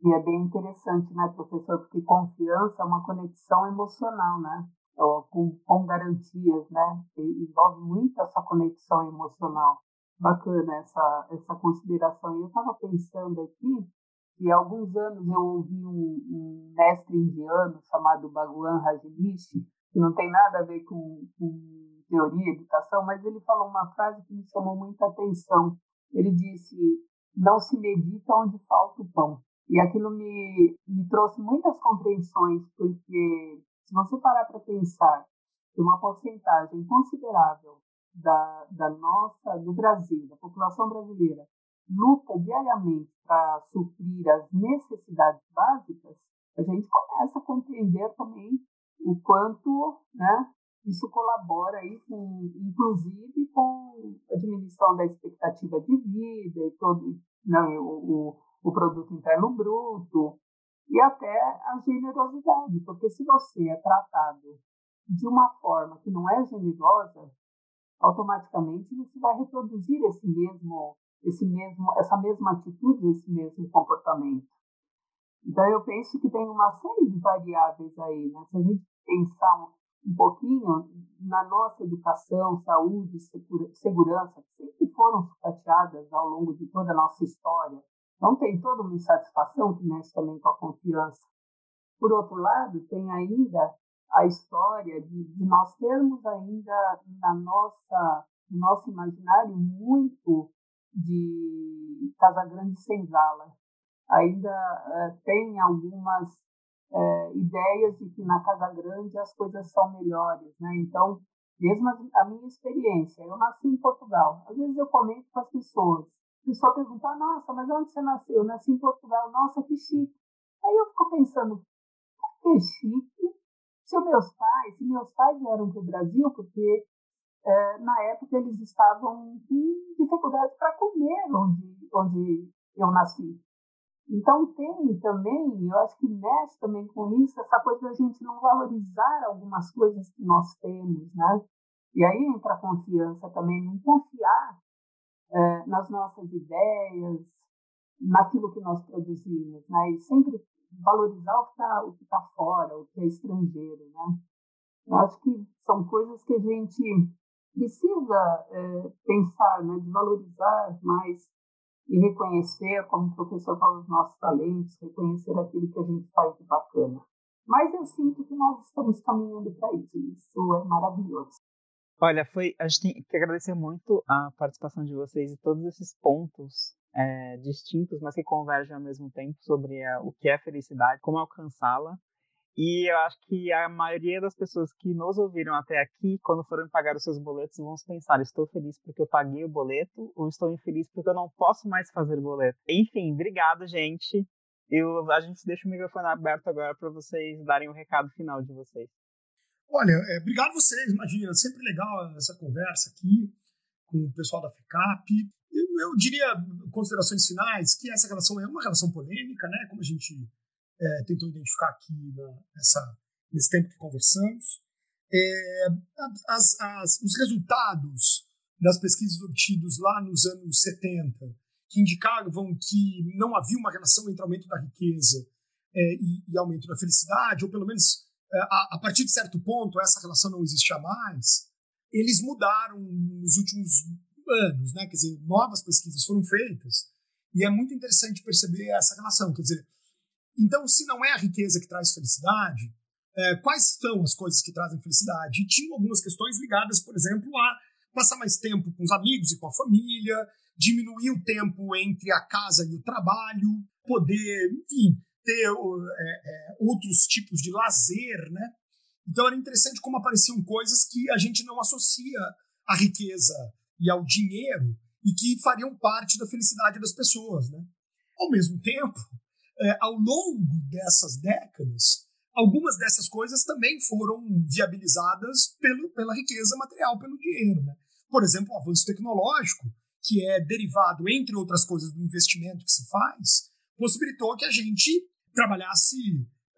E é bem interessante, né, professor? Porque confiança é uma conexão emocional, né? Com, com garantias, né? E envolve muito essa conexão emocional. Bacana essa, essa consideração. Eu estava pensando aqui que há alguns anos eu ouvi um, um mestre indiano chamado Bhagwan Rajnishi, que não tem nada a ver com, com teoria, educação, mas ele falou uma frase que me chamou muita atenção. Ele disse: Não se medita onde falta o pão. E aquilo me, me trouxe muitas compreensões, porque se você parar para pensar que uma porcentagem considerável da, da nossa, do Brasil, da população brasileira, luta diariamente para suprir as necessidades básicas, a gente começa a compreender também o quanto né, isso colabora aí com, inclusive com a diminuição da expectativa de vida e todo não, né, o, o, o produto interno bruto e até a generosidade, porque se você é tratado de uma forma que não é generosa, automaticamente você vai reproduzir esse mesmo esse mesmo, essa mesma atitude, esse mesmo comportamento. Então, eu penso que tem uma série de variáveis aí. Né? Se a gente pensar um, um pouquinho na nossa educação, saúde, segurança, que sempre foram sucateadas ao longo de toda a nossa história, não tem toda uma insatisfação que mexe também com a confiança. Por outro lado, tem ainda a história de, de nós termos ainda na nossa, no nosso imaginário muito de Casa Grande Senzala. Ainda é, tem algumas é, ideias de que na Casa Grande as coisas são melhores, né? Então, mesmo a, a, minha experiência, eu nasci em Portugal. Às vezes eu comento com as pessoas. A pessoa pergunta, ah, nossa, mas onde você nasceu? Eu nasci em Portugal. Nossa, que chique. Aí eu fico pensando, que chique? Se meus pais, se meus pais vieram para o Brasil porque é, na época eles estavam com dificuldade para comer onde, onde eu nasci. Então tem também, eu acho que mexe também com isso, essa coisa da gente não valorizar algumas coisas que nós temos, né? E aí entra a confiança também, não confiar é, nas nossas ideias, naquilo que nós produzimos, né? E sempre valorizar o que está tá fora, o que é estrangeiro, né? Eu acho que são coisas que a gente precisa é, pensar, né, de valorizar mais e reconhecer, como o professor fala, os nossos talentos, reconhecer aquilo que a gente faz de bacana. Mas eu sinto que nós estamos caminhando para isso, isso é maravilhoso.
Olha, foi, a gente tem que agradecer muito a participação de vocês e todos esses pontos é, distintos, mas que convergem ao mesmo tempo sobre a, o que é felicidade, como alcançá-la e eu acho que a maioria das pessoas que nos ouviram até aqui, quando forem pagar os seus boletos, vão pensar: estou feliz porque eu paguei o boleto ou estou infeliz porque eu não posso mais fazer boleto. Enfim, obrigado, gente. Eu, a gente deixa o microfone aberto agora para vocês darem o recado final de vocês.
Olha, é, obrigado vocês, imagina, é sempre legal essa conversa aqui com o pessoal da FECAP. Eu, eu diria, considerações finais, que essa relação é uma relação polêmica, né? Como a gente é, tentou identificar aqui na, nessa, nesse tempo que conversamos. É, as, as, os resultados das pesquisas obtidos lá nos anos 70, que indicavam que não havia uma relação entre aumento da riqueza é, e, e, aumento da felicidade, ou pelo menos a, a, partir de certo ponto essa relação não existia mais, eles mudaram nos últimos anos, né? Quer dizer, novas pesquisas foram feitas e é muito interessante perceber essa relação. Quer dizer, então, se não é a riqueza que traz felicidade, é, quais são as coisas que trazem felicidade? E tinham algumas questões ligadas, por exemplo, a passar mais tempo com os amigos e com a família, diminuir o tempo entre a casa e o trabalho, poder, enfim, ter é, é, outros tipos de lazer, né? Então era interessante como apareciam coisas que a gente não associa à riqueza e ao dinheiro e que fariam parte da felicidade das pessoas, né? Ao mesmo tempo, é, ao longo dessas décadas, algumas dessas coisas também foram viabilizadas pelo, pela riqueza material, pelo dinheiro. Né? Por exemplo, o avanço tecnológico, que é derivado, entre outras coisas, do investimento que se faz, possibilitou que a gente trabalhasse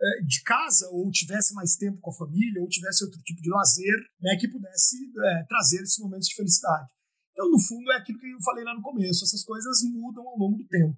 é, de casa ou tivesse mais tempo com a família ou tivesse outro tipo de lazer né, que pudesse é, trazer esses momentos de felicidade. Então, no fundo, é aquilo que eu falei lá no começo: essas coisas mudam ao longo do tempo.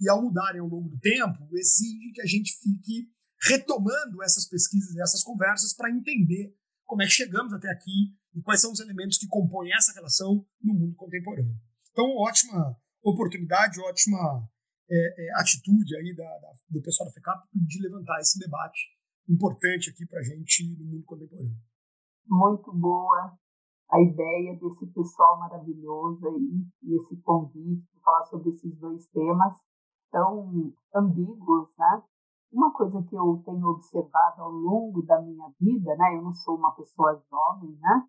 E ao mudarem ao longo do tempo, exige que a gente fique retomando essas pesquisas e essas conversas para entender como é que chegamos até aqui e quais são os elementos que compõem essa relação no mundo contemporâneo. Então, ótima oportunidade, ótima é, é, atitude aí da, da, do pessoal da FECAP de levantar esse debate importante aqui para a gente no mundo contemporâneo.
Muito boa a ideia desse pessoal maravilhoso aí e esse convite para falar sobre esses dois temas tão ambíguos, né? Uma coisa que eu tenho observado ao longo da minha vida, né? Eu não sou uma pessoa jovem, né?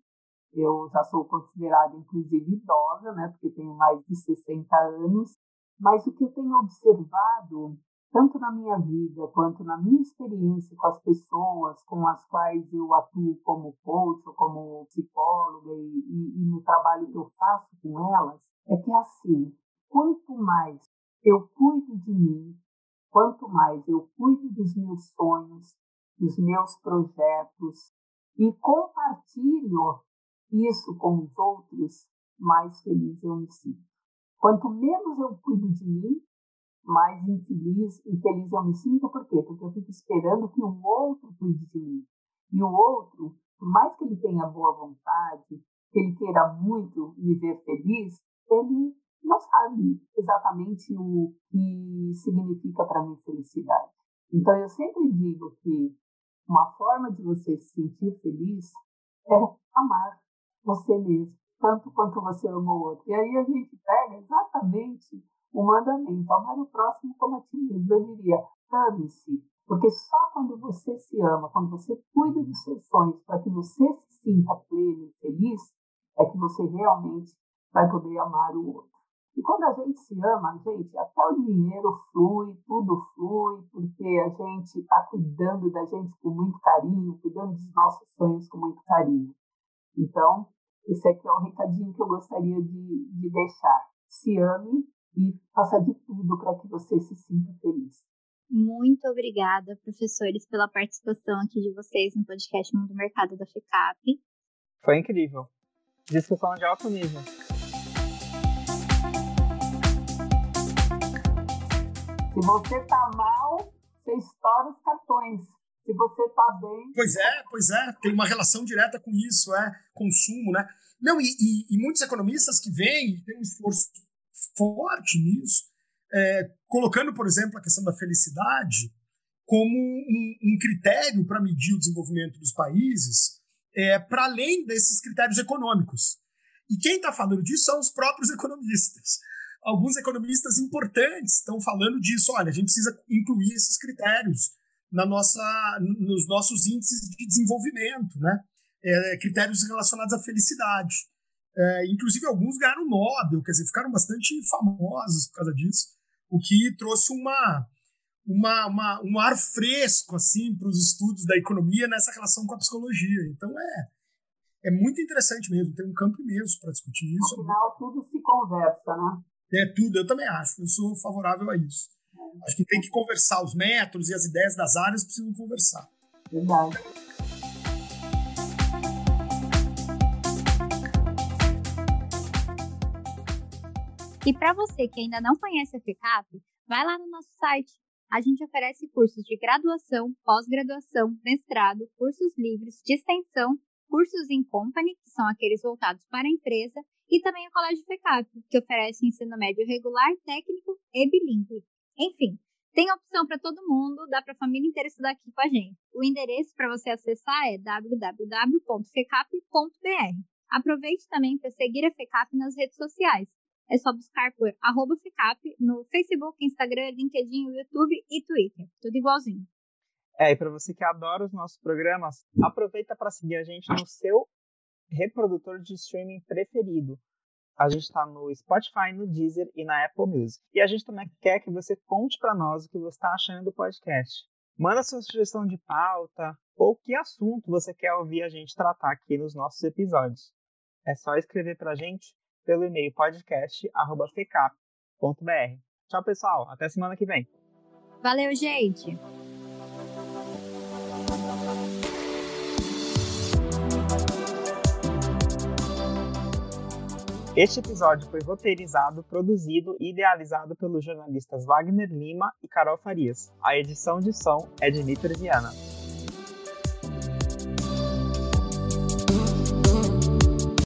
Eu já sou considerada, inclusive, idosa, né? Porque tenho mais de 60 anos. Mas o que eu tenho observado, tanto na minha vida quanto na minha experiência com as pessoas com as quais eu atuo como coach, como psicóloga e, e, e no trabalho que eu faço com elas, é que assim, quanto mais eu cuido de mim, quanto mais eu cuido dos meus sonhos, dos meus projetos e compartilho isso com os outros, mais feliz eu me sinto. Quanto menos eu cuido de mim, mais infeliz, infeliz eu me sinto. Por quê? Porque eu fico esperando que o outro cuide de mim. E o outro, por mais que ele tenha boa vontade, que ele queira muito me ver feliz, ele não sabe exatamente o que significa para mim felicidade. Então, eu sempre digo que uma forma de você se sentir feliz é amar você mesmo, tanto quanto você ama o outro. E aí a gente pega exatamente o mandamento, amar o próximo como a ti mesmo. Eu diria, ame-se, porque só quando você se ama, quando você cuida dos seus sonhos, para que você se sinta pleno e feliz, é que você realmente vai poder amar o outro. E quando a gente se ama, gente, até o dinheiro flui, tudo flui, porque a gente está cuidando da gente com muito carinho, cuidando dos nossos sonhos com muito carinho. Então, esse aqui é o recadinho que eu gostaria de, de deixar. Se ame e faça de tudo para que você se sinta feliz.
Muito obrigada, professores, pela participação aqui de vocês no podcast Mundo Mercado da FECAP.
Foi incrível. Discussão de alto nível.
Se você tá mal, você estoura os cartões. Se você tá bem.
Pois é, pois é, tem uma relação direta com isso, é consumo, né? Não, e, e, e muitos economistas que vêm, tem um esforço forte nisso, é, colocando, por exemplo, a questão da felicidade como um, um critério para medir o desenvolvimento dos países, é, para além desses critérios econômicos. E quem está falando disso são os próprios economistas alguns economistas importantes estão falando disso. Olha, a gente precisa incluir esses critérios na nossa, nos nossos índices de desenvolvimento, né? É, critérios relacionados à felicidade. É, inclusive, alguns ganharam Nobel, quer dizer, ficaram bastante famosos por causa disso, o que trouxe uma, uma, uma um ar fresco assim para os estudos da economia nessa relação com a psicologia. Então, é, é muito interessante mesmo, tem um campo imenso para discutir isso.
No final, tudo se conversa, né?
É tudo, eu também acho, eu sou favorável a isso. Acho que tem que conversar, os métodos e as ideias das áreas precisam conversar.
Verdade.
E para você que ainda não conhece a FECAP, vai lá no nosso site. A gente oferece cursos de graduação, pós-graduação, mestrado, cursos livres, de extensão, cursos em company, que são aqueles voltados para a empresa, e também o Colégio FECAP, que oferece ensino médio regular, técnico e bilíngue. Enfim, tem opção para todo mundo, dá para a família inteira estudar aqui com a gente. O endereço para você acessar é www.fecap.br. Aproveite também para seguir a FECAP nas redes sociais. É só buscar por arroba FECAP no Facebook, Instagram, LinkedIn, YouTube e Twitter. Tudo igualzinho.
É, e para você que adora os nossos programas, aproveita para seguir a gente no seu reprodutor de streaming preferido. A gente está no Spotify, no Deezer e na Apple Music. E a gente também quer que você conte para nós o que você está achando do podcast. Manda sua sugestão de pauta ou que assunto você quer ouvir a gente tratar aqui nos nossos episódios. É só escrever para a gente pelo e-mail podcast.fecap.br. Tchau, pessoal. Até semana que vem.
Valeu, gente!
Este episódio foi roteirizado, produzido e idealizado pelos jornalistas Wagner Lima e Carol Farias. A edição de som é de Nitro Viana.